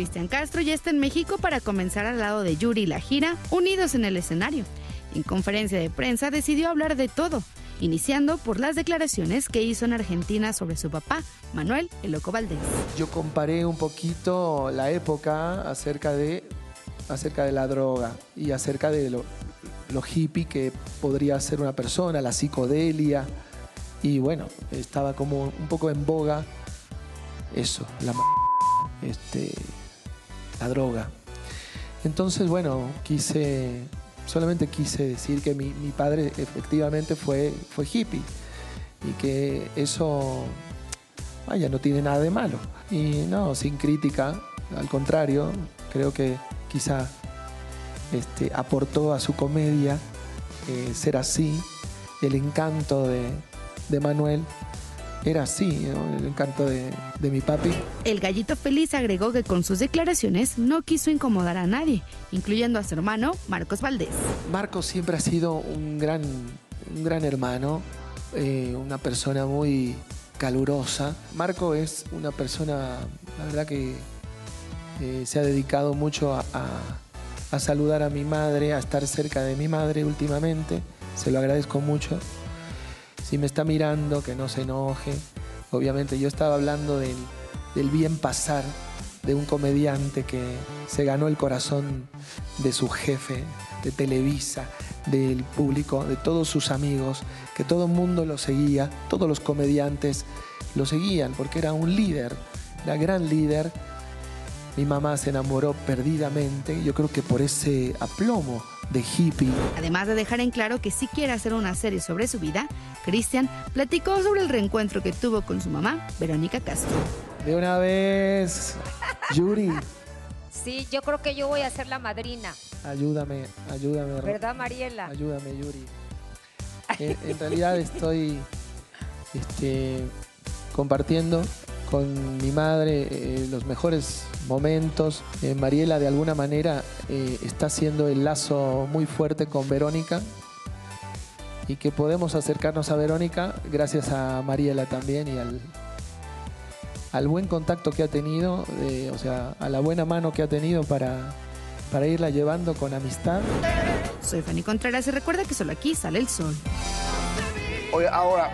Cristian Castro ya está en México para comenzar al lado de Yuri la gira, unidos en el escenario. En conferencia de prensa decidió hablar de todo, iniciando por las declaraciones que hizo en Argentina sobre su papá, Manuel El Loco Valdés. Yo comparé un poquito la época acerca de, acerca de la droga y acerca de lo, lo hippie que podría ser una persona, la psicodelia. Y bueno, estaba como un poco en boga eso, la, este, la droga. Entonces, bueno, quise, solamente quise decir que mi, padre efectivamente fue, fue hippie y que eso, vaya, no tiene nada de malo. Y no, sin crítica, al contrario, creo que quizá este, aportó a su comedia eh, ser así, el encanto de Manuel era así, ¿no? el encanto de, de, mi papi. El gallito feliz agregó que con sus declaraciones no quiso incomodar a nadie, incluyendo a su hermano Marcos Valdés. Marcos siempre ha sido un gran, un gran hermano, eh, una persona muy calurosa. Marco es una persona, la verdad que eh, se ha dedicado mucho a, a, a saludar a mi madre, a estar cerca de mi madre últimamente. Se lo agradezco mucho si me está mirando, que no se enoje. Obviamente yo estaba hablando del, del, bien pasar de un comediante que se ganó el corazón de su jefe, de Televisa, del público, de todos sus amigos, que todo el mundo lo seguía, todos los comediantes lo seguían porque era un líder, era gran líder. Mi mamá se enamoró perdidamente, yo creo que por ese aplomo de hippie. Además de dejar en claro que sí quiere hacer una serie sobre su vida, Cristian platicó sobre el reencuentro que tuvo con su mamá, Verónica Castro. De una vez, Yuri. Sí, yo creo que yo voy a ser la madrina. Ayúdame, ayúdame. ¿Verdad, Mariela? Ayúdame, Yuri. En, en realidad estoy este, compartiendo con mi madre eh, los mejores momentos. Eh, Mariela de alguna manera eh, está haciendo el lazo muy fuerte con Verónica y que podemos acercarnos a Verónica gracias a Mariela también y al, al buen contacto que ha tenido, o sea, a la buena mano que ha tenido para, para irla llevando con amistad. Soy Fanny Contreras y recuerda que solo aquí sale el sol. Oye, ahora,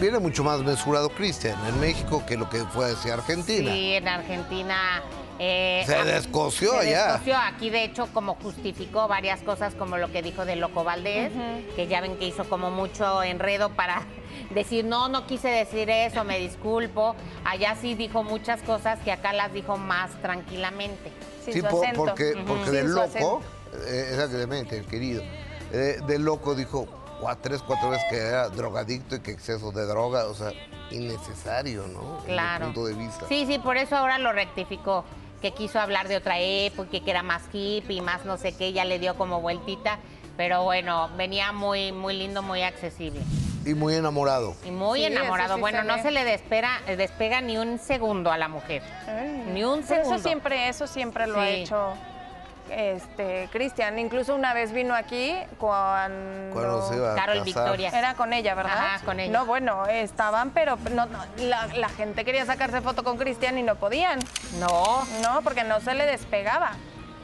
viene mucho más mesurado Cristian en México que lo que fue hacia Argentina. Sí, en Argentina. Eh, se descoció se allá. Descoció. Aquí, de hecho, como justificó varias cosas, como lo que dijo de Loco Valdés, uh -huh. que ya ven que hizo como mucho enredo para decir, no, no quise decir eso, me disculpo. Allá sí dijo muchas cosas que acá las dijo más tranquilamente. Sin sí, por, porque, uh -huh. porque de loco, eh, exactamente, el querido, eh, de loco dijo, tres, cuatro veces que era drogadicto y que exceso de droga, o sea, innecesario, ¿no? Claro. Desde punto de vista. Sí, sí, por eso ahora lo rectificó, que quiso hablar de otra época, que era más hippie, más no sé qué, ya le dio como vueltita, pero bueno, venía muy, muy lindo, muy accesible. Y muy enamorado. Y muy sí, enamorado. Sí bueno, no se le despera, despega ni un segundo a la mujer. Ay. Ni un segundo. Eso siempre, eso siempre lo sí. ha hecho este Cristian. Incluso una vez vino aquí cuando, cuando se iba a Carol casar. Victoria. Era con ella, ¿verdad? Ajá, con ella. No, bueno, estaban, pero no, no, la, la, gente quería sacarse foto con Cristian y no podían. No. No, porque no se le despegaba.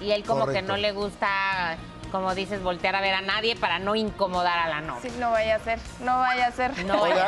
Y él como Correcto. que no le gusta, como dices, voltear a ver a nadie para no incomodar a la novia. Sí, no vaya a ser, no vaya a ser. No vaya